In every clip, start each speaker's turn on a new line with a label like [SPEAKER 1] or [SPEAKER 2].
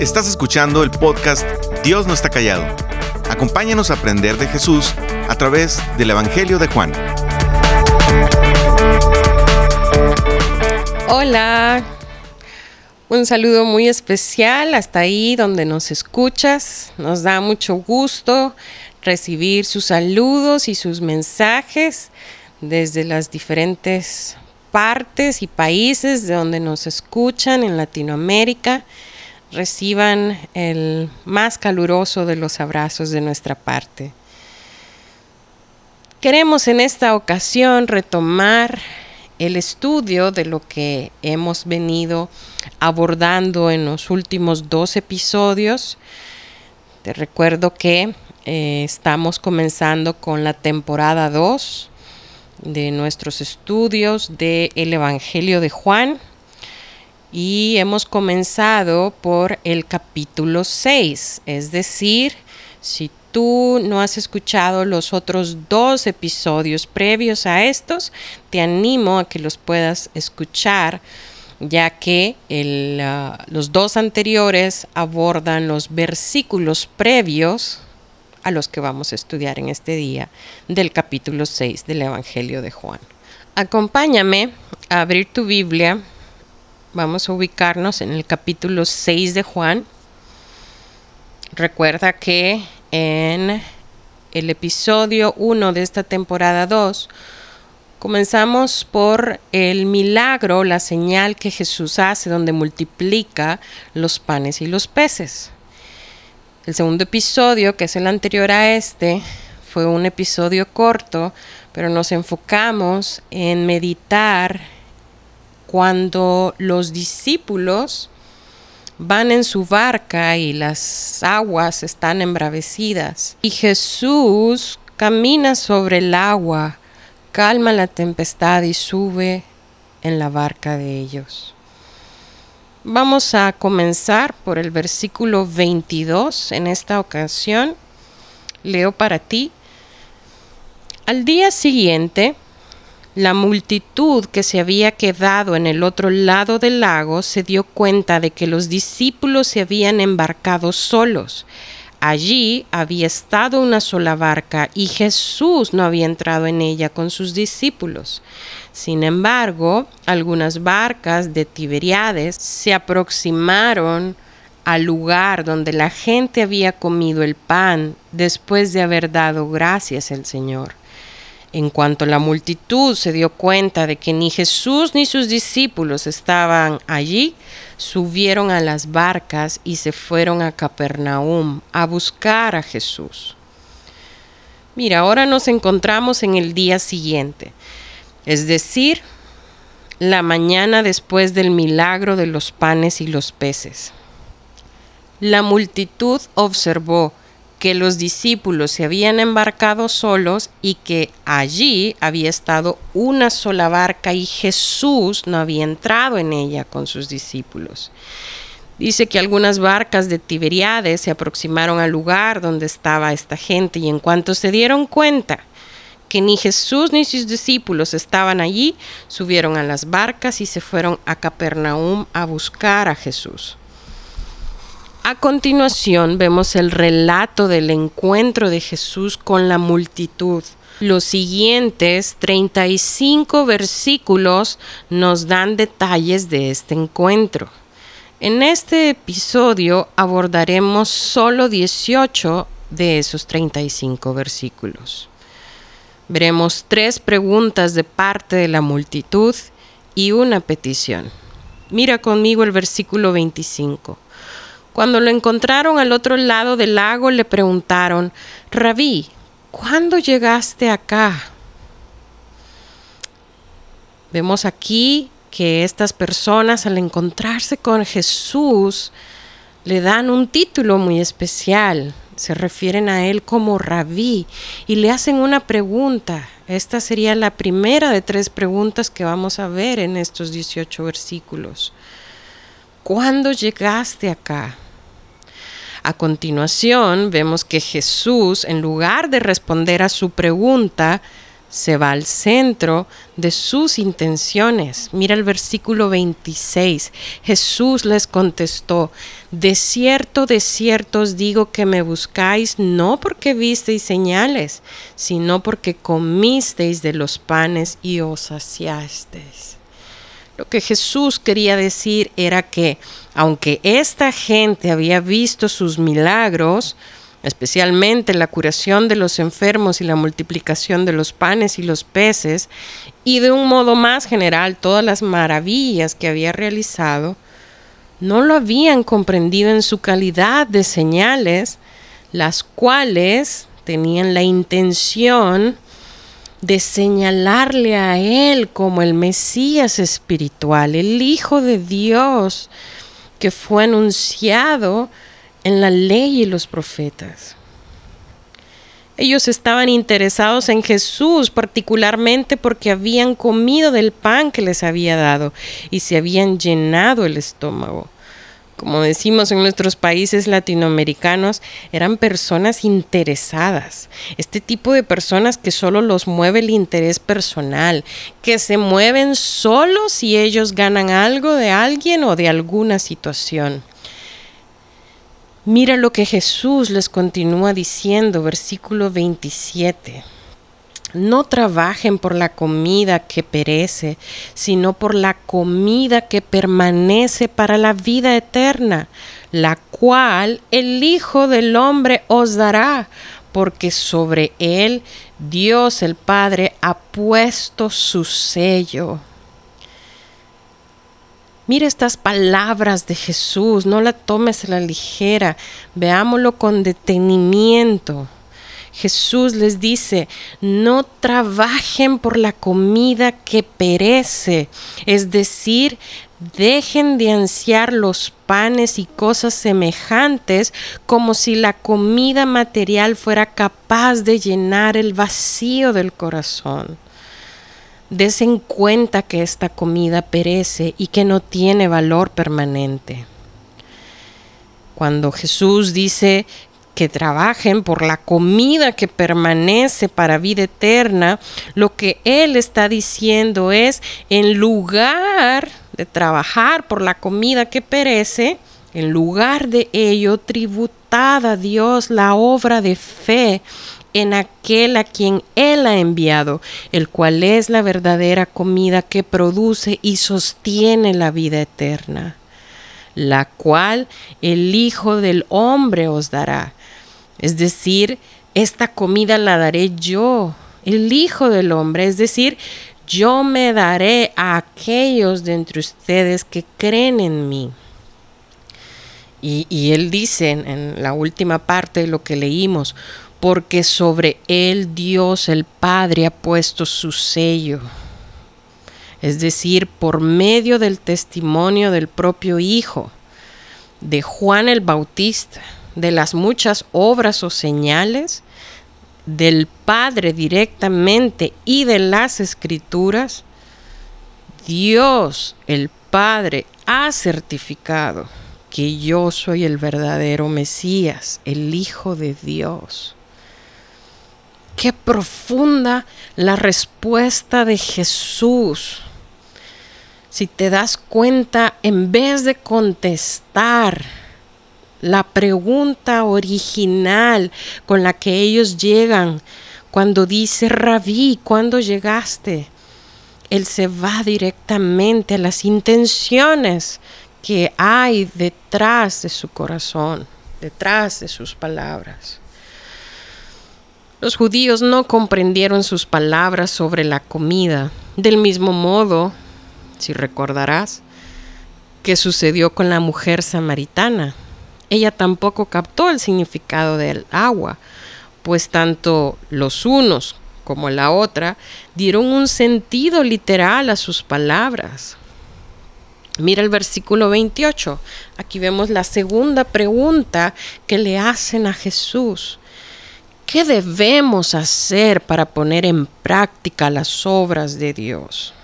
[SPEAKER 1] Estás escuchando el podcast Dios no está callado. Acompáñanos a aprender de Jesús a través del Evangelio de Juan.
[SPEAKER 2] Hola, un saludo muy especial hasta ahí donde nos escuchas. Nos da mucho gusto recibir sus saludos y sus mensajes desde las diferentes partes y países de donde nos escuchan en Latinoamérica reciban el más caluroso de los abrazos de nuestra parte. Queremos en esta ocasión retomar el estudio de lo que hemos venido abordando en los últimos dos episodios. Te recuerdo que eh, estamos comenzando con la temporada 2 de nuestros estudios del Evangelio de Juan y hemos comenzado por el capítulo 6, es decir, si tú no has escuchado los otros dos episodios previos a estos, te animo a que los puedas escuchar ya que ah, los dos anteriores abordan los versículos previos a los que vamos a estudiar en este día del capítulo 6 del Evangelio de Juan. Acompáñame a abrir tu Biblia. Vamos a ubicarnos en el capítulo 6 de Juan. Recuerda que en el episodio 1 de esta temporada 2 comenzamos por el milagro, la señal que Jesús hace donde multiplica los panes y los peces. El segundo episodio, que es el anterior a este, fue un episodio corto, pero nos enfocamos en meditar cuando los discípulos van en su barca y las aguas están embravecidas. Y Jesús camina sobre el agua, calma la tempestad y sube en la barca de ellos. Vamos a comenzar por el versículo 22 en esta ocasión. Leo para ti. Al día siguiente, la multitud que se había quedado en el otro lado del lago se dio cuenta de que los discípulos se habían embarcado solos. Allí había estado una sola barca y Jesús no había entrado en ella con sus discípulos. Sin embargo, algunas barcas de Tiberiades se aproximaron al lugar donde la gente había comido el pan después de haber dado gracias al Señor. En cuanto la multitud se dio cuenta de que ni Jesús ni sus discípulos estaban allí, subieron a las barcas y se fueron a Capernaum a buscar a Jesús. Mira, ahora nos encontramos en el día siguiente es decir, la mañana después del milagro de los panes y los peces. La multitud observó que los discípulos se habían embarcado solos y que allí había estado una sola barca y Jesús no había entrado en ella con sus discípulos. Dice que algunas barcas de Tiberiades se aproximaron al lugar donde estaba esta gente y en cuanto se dieron cuenta que ni Jesús ni sus discípulos estaban allí, subieron a las barcas y se fueron a Capernaum a buscar a Jesús. A continuación vemos el relato del encuentro de Jesús con la multitud. Los siguientes 35 versículos nos dan detalles de este encuentro. En este episodio abordaremos solo 18 de esos 35 versículos. Veremos tres preguntas de parte de la multitud y una petición. Mira conmigo el versículo 25. Cuando lo encontraron al otro lado del lago, le preguntaron, Rabí, ¿cuándo llegaste acá? Vemos aquí que estas personas al encontrarse con Jesús le dan un título muy especial se refieren a él como rabí y le hacen una pregunta. Esta sería la primera de tres preguntas que vamos a ver en estos 18 versículos. ¿Cuándo llegaste acá? A continuación vemos que Jesús, en lugar de responder a su pregunta, se va al centro de sus intenciones. Mira el versículo 26. Jesús les contestó, de cierto, de cierto os digo que me buscáis no porque visteis señales, sino porque comisteis de los panes y os saciasteis. Lo que Jesús quería decir era que, aunque esta gente había visto sus milagros, especialmente la curación de los enfermos y la multiplicación de los panes y los peces, y de un modo más general todas las maravillas que había realizado, no lo habían comprendido en su calidad de señales, las cuales tenían la intención de señalarle a él como el Mesías espiritual, el Hijo de Dios, que fue anunciado en la ley y los profetas. Ellos estaban interesados en Jesús particularmente porque habían comido del pan que les había dado y se habían llenado el estómago. Como decimos en nuestros países latinoamericanos, eran personas interesadas. Este tipo de personas que solo los mueve el interés personal, que se mueven solo si ellos ganan algo de alguien o de alguna situación. Mira lo que Jesús les continúa diciendo, versículo 27. No trabajen por la comida que perece, sino por la comida que permanece para la vida eterna, la cual el Hijo del Hombre os dará, porque sobre él Dios el Padre ha puesto su sello. Mira estas palabras de Jesús, no la tomes a la ligera, veámoslo con detenimiento. Jesús les dice, no trabajen por la comida que perece, es decir, dejen de ansiar los panes y cosas semejantes como si la comida material fuera capaz de llenar el vacío del corazón. Desen cuenta que esta comida perece y que no tiene valor permanente. Cuando Jesús dice que trabajen por la comida que permanece para vida eterna, lo que Él está diciendo es, en lugar de trabajar por la comida que perece, en lugar de ello, tributad a Dios la obra de fe en aquel a quien Él ha enviado, el cual es la verdadera comida que produce y sostiene la vida eterna, la cual el Hijo del Hombre os dará. Es decir, esta comida la daré yo, el Hijo del Hombre, es decir, yo me daré a aquellos de entre ustedes que creen en mí. Y, él dice en la última parte de lo que leímos, porque sobre él Dios el Padre ha puesto su sello. Es decir, por medio del testimonio del propio Hijo, de Juan el Bautista, de las muchas obras o señales, del Padre directamente y de las Escrituras, Dios el Padre ha certificado que yo soy el verdadero Mesías, el Hijo de Dios. Qué profunda la respuesta de Jesús. Si te das cuenta, en vez de contestar la pregunta original con la que ellos llegan, cuando dice, Rabí, ¿cuándo llegaste? Él se va directamente a las intenciones que hay detrás de su corazón, detrás de sus palabras. Los judíos no comprendieron sus palabras sobre la comida, del mismo modo, si recordarás, que sucedió con la mujer samaritana. Ella tampoco captó el significado del agua, pues tanto los unos como la otra dieron un sentido literal a sus palabras. Mira el versículo 28. Aquí vemos la segunda pregunta que le hacen a Jesús. ¿Qué debemos hacer para poner en práctica las obras de Dios?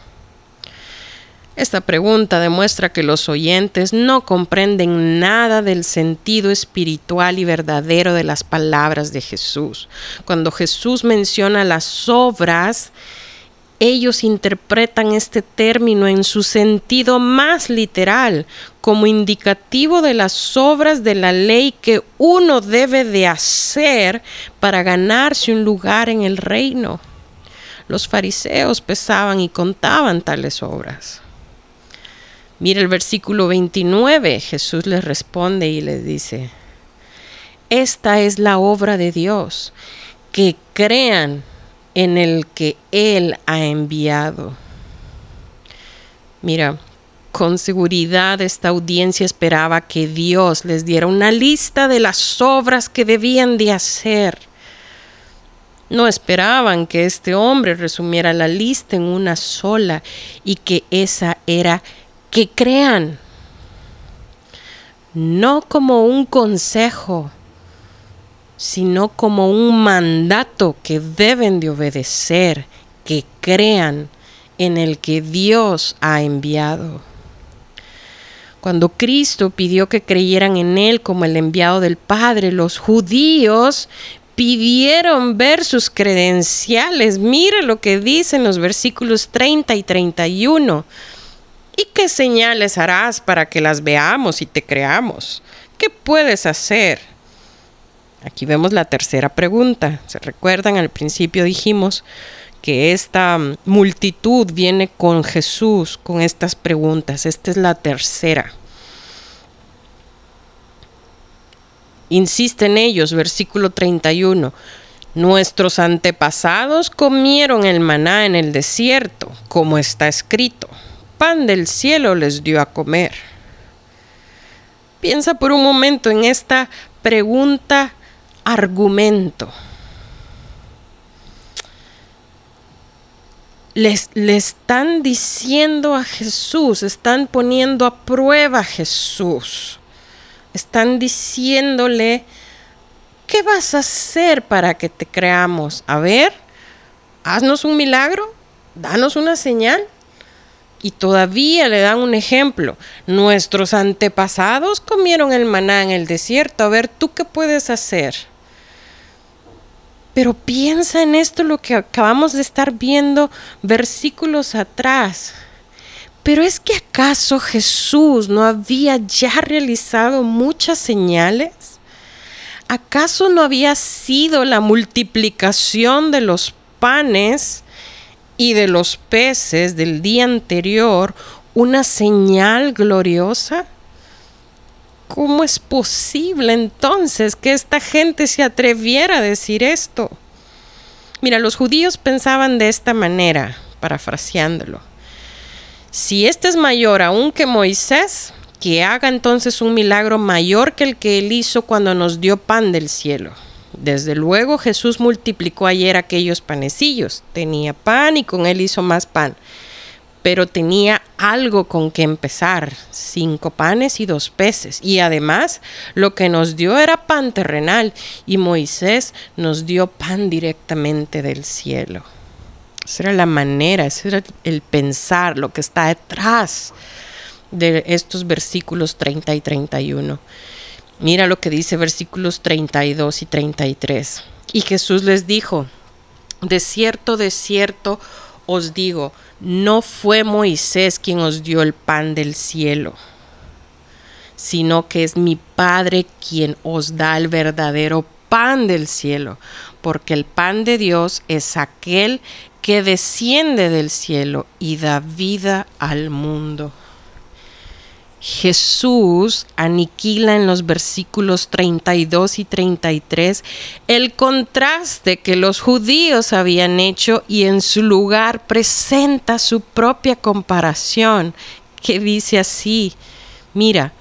[SPEAKER 2] Esta pregunta demuestra que los oyentes no comprenden nada del sentido espiritual y verdadero de las palabras de Jesús. Cuando Jesús menciona las obras, ellos interpretan este término en su sentido más literal, como indicativo de las obras de la ley que uno debe de hacer para ganarse un lugar en el reino. Los fariseos pesaban y contaban tales obras. Mira el versículo 29, Jesús les responde y les dice, esta es la obra de Dios, que crean en el que Él ha enviado. Mira, con seguridad esta audiencia esperaba que Dios les diera una lista de las obras que debían de hacer. No esperaban que este hombre resumiera la lista en una sola y que esa era que crean, no como un consejo, sino como un mandato que deben de obedecer, que crean en el que Dios ha enviado. Cuando Cristo pidió que creyeran en Él como el enviado del Padre, los judíos pidieron ver sus credenciales. Mire lo que dicen los versículos 30 y 31. ¿Y qué señales harás para que las veamos y te creamos? ¿Qué puedes hacer? Aquí vemos la tercera pregunta. ¿Se recuerdan? Al principio dijimos que esta multitud viene con Jesús con estas preguntas. Esta es la tercera. Insiste en ellos, versículo 31. Nuestros antepasados comieron el maná en el desierto, como está escrito. Pan del cielo les dio a comer. Piensa por un momento en esta pregunta argumento. Les, le están diciendo a Jesús, están poniendo a prueba a Jesús. Están diciéndole, ¿qué vas a hacer para que te creamos? A ver, haznos un milagro, danos una señal. Y todavía le dan un ejemplo. Nuestros antepasados comieron el maná en el desierto. A ver, ¿tú qué puedes hacer? Pero piensa en esto lo que acabamos de estar viendo versículos atrás. Pero es que acaso Jesús no había ya realizado muchas señales? ¿Acaso no había sido la multiplicación de los panes y de los peces del día anterior una señal gloriosa? ¿Cómo es posible entonces que esta gente se atreviera a decir esto? Mira, los judíos pensaban de esta manera, parafraseándolo. Si este es mayor aún que Moisés, que haga entonces un milagro mayor que el que él hizo cuando nos dio pan del cielo. Desde luego Jesús multiplicó ayer aquellos panecillos, tenía pan y con él hizo más pan pero tenía algo con que empezar, cinco panes y dos peces. Y además lo que nos dio era pan terrenal y Moisés nos dio pan directamente del cielo. Esa era la manera, ese era el pensar, lo que está detrás de estos versículos 30 y 31. Mira lo que dice versículos 32 y 33. Y Jesús les dijo, de cierto, de cierto os digo, no fue Moisés quien os dio el pan del cielo, sino que es mi Padre quien os da el verdadero pan del cielo, porque el pan de Dios es aquel que desciende del cielo y da vida al mundo. Jesús aniquila en los versículos 32 y 33 el contraste que los judíos habían hecho y en su lugar presenta su propia comparación que dice así, mira,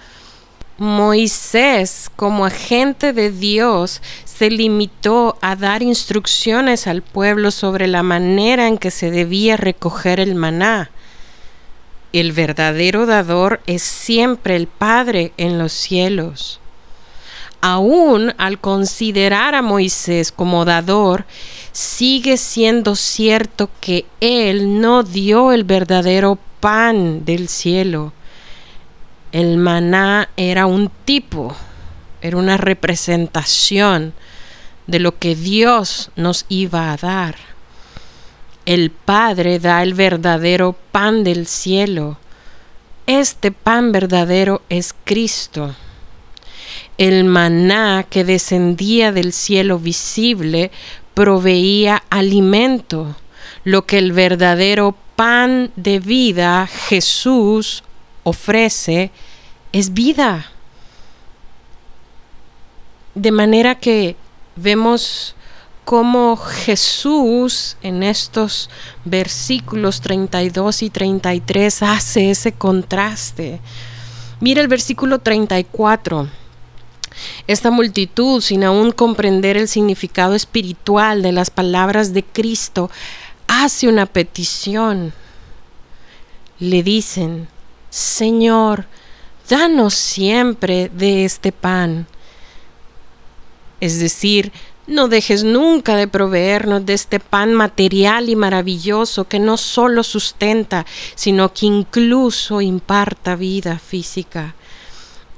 [SPEAKER 2] Moisés como agente de Dios se limitó a dar instrucciones al pueblo sobre la manera en que se debía recoger el maná el verdadero dador es siempre el Padre en los cielos. aún al considerar a Moisés como dador, sigue siendo cierto que Él no dio el verdadero pan del cielo. El maná era un tipo, era una representación de lo que Dios nos iba a dar. El Padre da el verdadero pan del cielo. Este pan verdadero es Cristo. El maná que descendía del cielo visible proveía alimento, lo que el verdadero pan de vida Jesús ofrece es vida. De manera que vemos cómo Jesús en estos versículos 32 y 33 hace ese contraste. Mira el versículo 34 esta multitud, sin aún comprender el significado espiritual de las palabras de Cristo, hace una petición. Le dicen, Señor, danos siempre de este pan. Es decir, no dejes nunca de proveernos de este pan material y maravilloso que no solo sustenta, sino que incluso imparta vida física.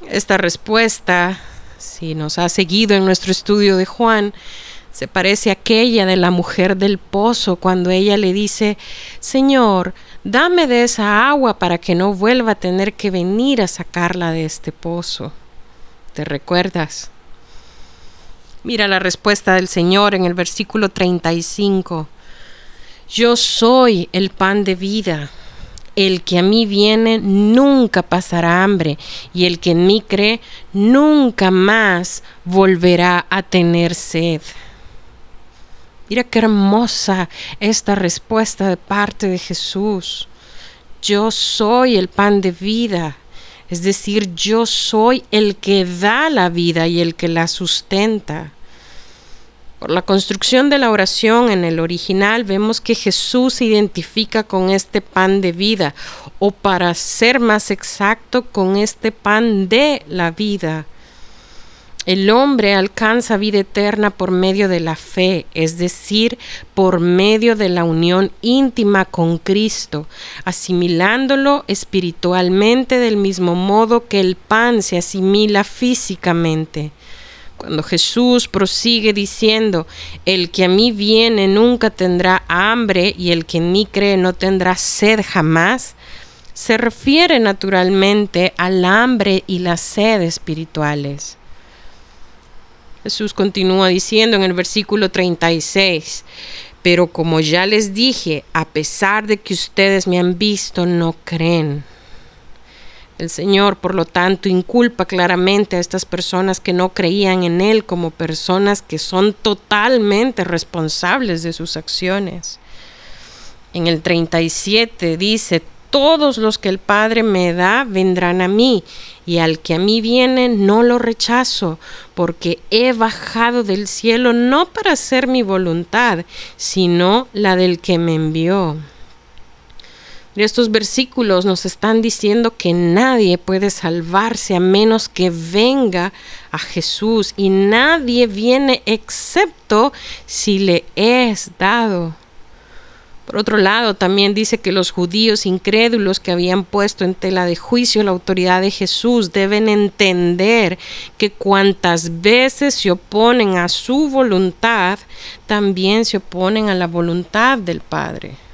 [SPEAKER 2] Esta respuesta si nos ha seguido en nuestro estudio de Juan, se parece a aquella de la mujer del pozo cuando ella le dice, Señor, dame de esa agua para que no vuelva a tener que venir a sacarla de este pozo. ¿Te recuerdas? Mira la respuesta del Señor en el versículo 35. Yo soy el pan de vida. El que a mí viene nunca pasará hambre, y el que en mí cree nunca más volverá a tener sed. Mira qué hermosa esta respuesta de parte de Jesús. Yo soy el pan de vida, es decir, yo soy el que da la vida y el que la sustenta. Por la construcción de la oración en el original vemos que Jesús se identifica con este pan de vida, o para ser más exacto, con este pan de la vida. El hombre alcanza vida eterna por medio de la fe, es decir, por medio de la unión íntima con Cristo, asimilándolo espiritualmente del mismo modo que el pan se asimila físicamente. Cuando Jesús prosigue diciendo, el que a mí viene nunca tendrá hambre y el que en mí cree no tendrá sed jamás, se refiere naturalmente al hambre y la sed espirituales. Jesús continúa diciendo en el versículo 36, pero como ya les dije, a pesar de que ustedes me han visto, no creen. El Señor, por lo tanto, inculpa claramente a estas personas que no creían en Él como personas que son totalmente responsables de sus acciones. En el 37 dice, todos los que el Padre me da vendrán a mí, y al que a mí viene no lo rechazo, porque he bajado del cielo no para hacer mi voluntad, sino la del que me envió. Estos versículos nos están diciendo que nadie puede salvarse a menos que venga a Jesús y nadie viene excepto si le es dado. Por otro lado, también dice que los judíos incrédulos que habían puesto en tela de juicio la autoridad de Jesús deben entender que cuantas veces se oponen a su voluntad, también se oponen a la voluntad del Padre.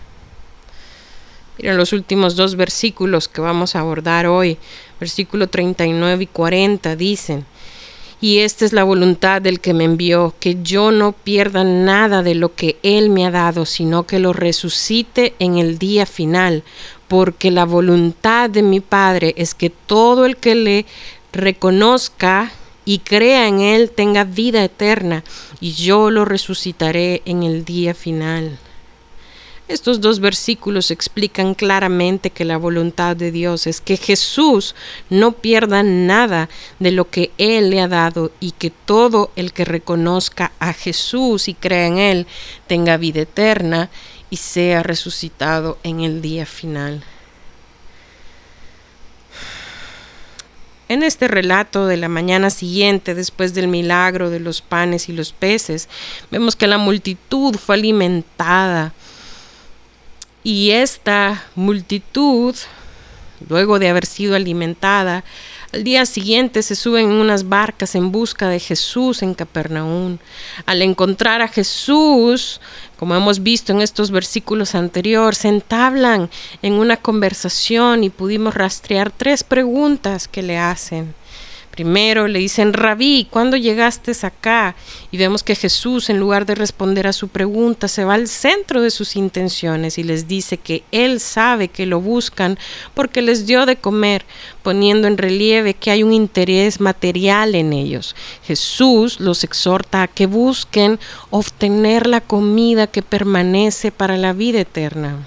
[SPEAKER 2] Mira los últimos dos versículos que vamos a abordar hoy, versículo 39 y 40, dicen, y esta es la voluntad del que me envió, que yo no pierda nada de lo que Él me ha dado, sino que lo resucite en el día final, porque la voluntad de mi Padre es que todo el que le reconozca y crea en Él tenga vida eterna, y yo lo resucitaré en el día final. Estos dos versículos explican claramente que la voluntad de Dios es que Jesús no pierda nada de lo que Él le ha dado y que todo el que reconozca a Jesús y crea en Él tenga vida eterna y sea resucitado en el día final. En este relato de la mañana siguiente, después del milagro de los panes y los peces, vemos que la multitud fue alimentada. Y esta multitud, luego de haber sido alimentada, al día siguiente se suben en unas barcas en busca de Jesús en Capernaum. Al encontrar a Jesús, como hemos visto en estos versículos anteriores, se entablan en una conversación y pudimos rastrear tres preguntas que le hacen. Primero le dicen, Rabí, ¿cuándo llegaste acá? Y vemos que Jesús, en lugar de responder a su pregunta, se va al centro de sus intenciones y les dice que Él sabe que lo buscan porque les dio de comer, poniendo en relieve que hay un interés material en ellos. Jesús los exhorta a que busquen obtener la comida que permanece para la vida eterna.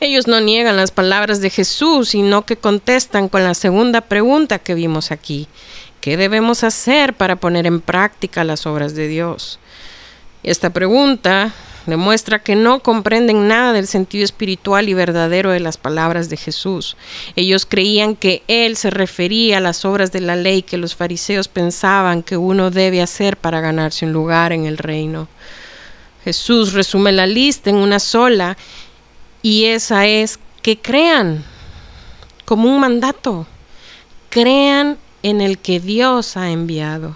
[SPEAKER 2] Ellos no niegan las palabras de Jesús, sino que contestan con la segunda pregunta que vimos aquí. ¿Qué debemos hacer para poner en práctica las obras de Dios? Esta pregunta demuestra que no comprenden nada del sentido espiritual y verdadero de las palabras de Jesús. Ellos creían que Él se refería a las obras de la ley que los fariseos pensaban que uno debe hacer para ganarse un lugar en el reino. Jesús resume la lista en una sola y esa es que crean como un mandato. Crean en el que Dios ha enviado.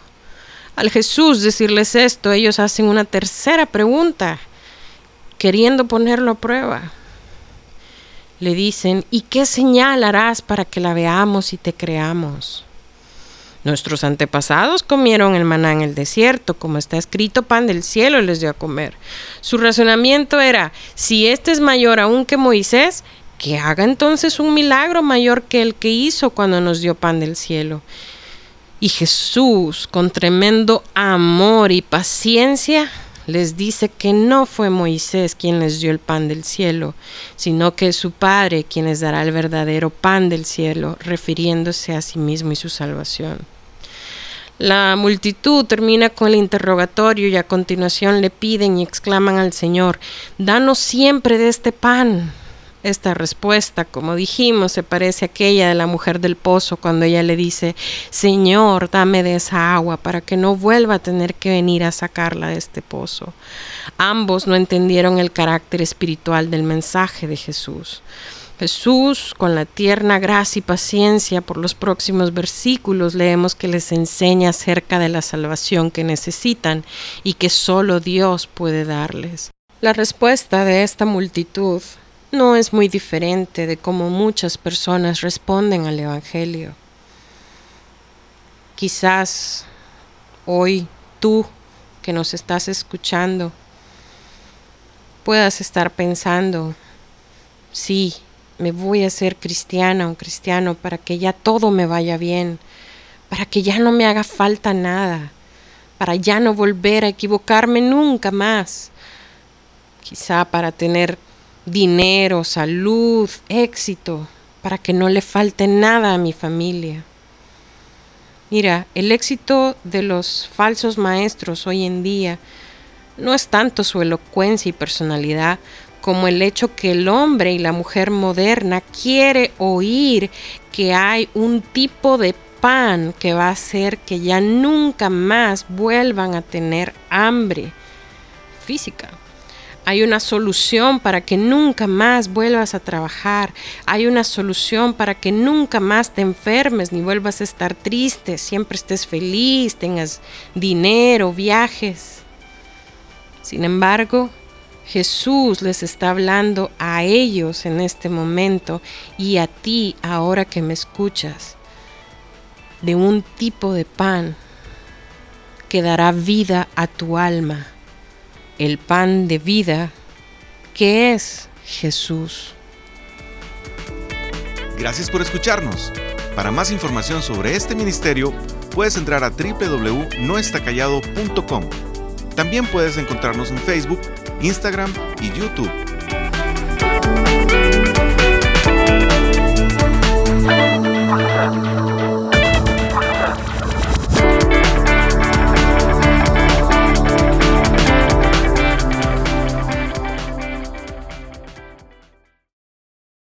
[SPEAKER 2] Al Jesús decirles esto, ellos hacen una tercera pregunta, queriendo ponerlo a prueba. Le dicen, ¿y qué señal harás para que la veamos y te creamos? Nuestros antepasados comieron el maná en el desierto, como está escrito, pan del cielo les dio a comer. Su razonamiento era, si este es mayor aún que Moisés, que haga entonces un milagro mayor que el que hizo cuando nos dio pan del cielo. Y Jesús, con tremendo amor y paciencia, les dice que no fue Moisés quien les dio el pan del cielo, sino que es su Padre quien les dará el verdadero pan del cielo, refiriéndose a sí mismo y su salvación. La multitud termina con el interrogatorio y a continuación le piden y exclaman al Señor, Danos siempre de este pan. Esta respuesta, como dijimos, se parece a aquella de la mujer del pozo cuando ella le dice, Señor, dame de esa agua para que no vuelva a tener que venir a sacarla de este pozo. Ambos no entendieron el carácter espiritual del mensaje de Jesús. Jesús, con la tierna gracia y paciencia por los próximos versículos, leemos que les enseña acerca de la salvación que necesitan y que solo Dios puede darles. La respuesta de esta multitud no es muy diferente de cómo muchas personas responden al Evangelio. Quizás hoy tú que nos estás escuchando puedas estar pensando, sí, me voy a ser cristiana o cristiano para que ya todo me vaya bien, para que ya no me haga falta nada, para ya no volver a equivocarme nunca más, quizá para tener dinero, salud, éxito, para que no le falte nada a mi familia. Mira, el éxito de los falsos maestros hoy en día no es tanto su elocuencia y personalidad como el hecho que el hombre y la mujer moderna quiere oír que hay un tipo de pan que va a hacer que ya nunca más vuelvan a tener hambre física. Hay una solución para que nunca más vuelvas a trabajar. Hay una solución para que nunca más te enfermes ni vuelvas a estar triste. Siempre estés feliz, tengas dinero, viajes. Sin embargo, Jesús les está hablando a ellos en este momento y a ti ahora que me escuchas de un tipo de pan que dará vida a tu alma el pan de vida que es Jesús.
[SPEAKER 1] Gracias por escucharnos. Para más información sobre este ministerio, puedes entrar a www.noestacallado.com. También puedes encontrarnos en Facebook, Instagram y YouTube.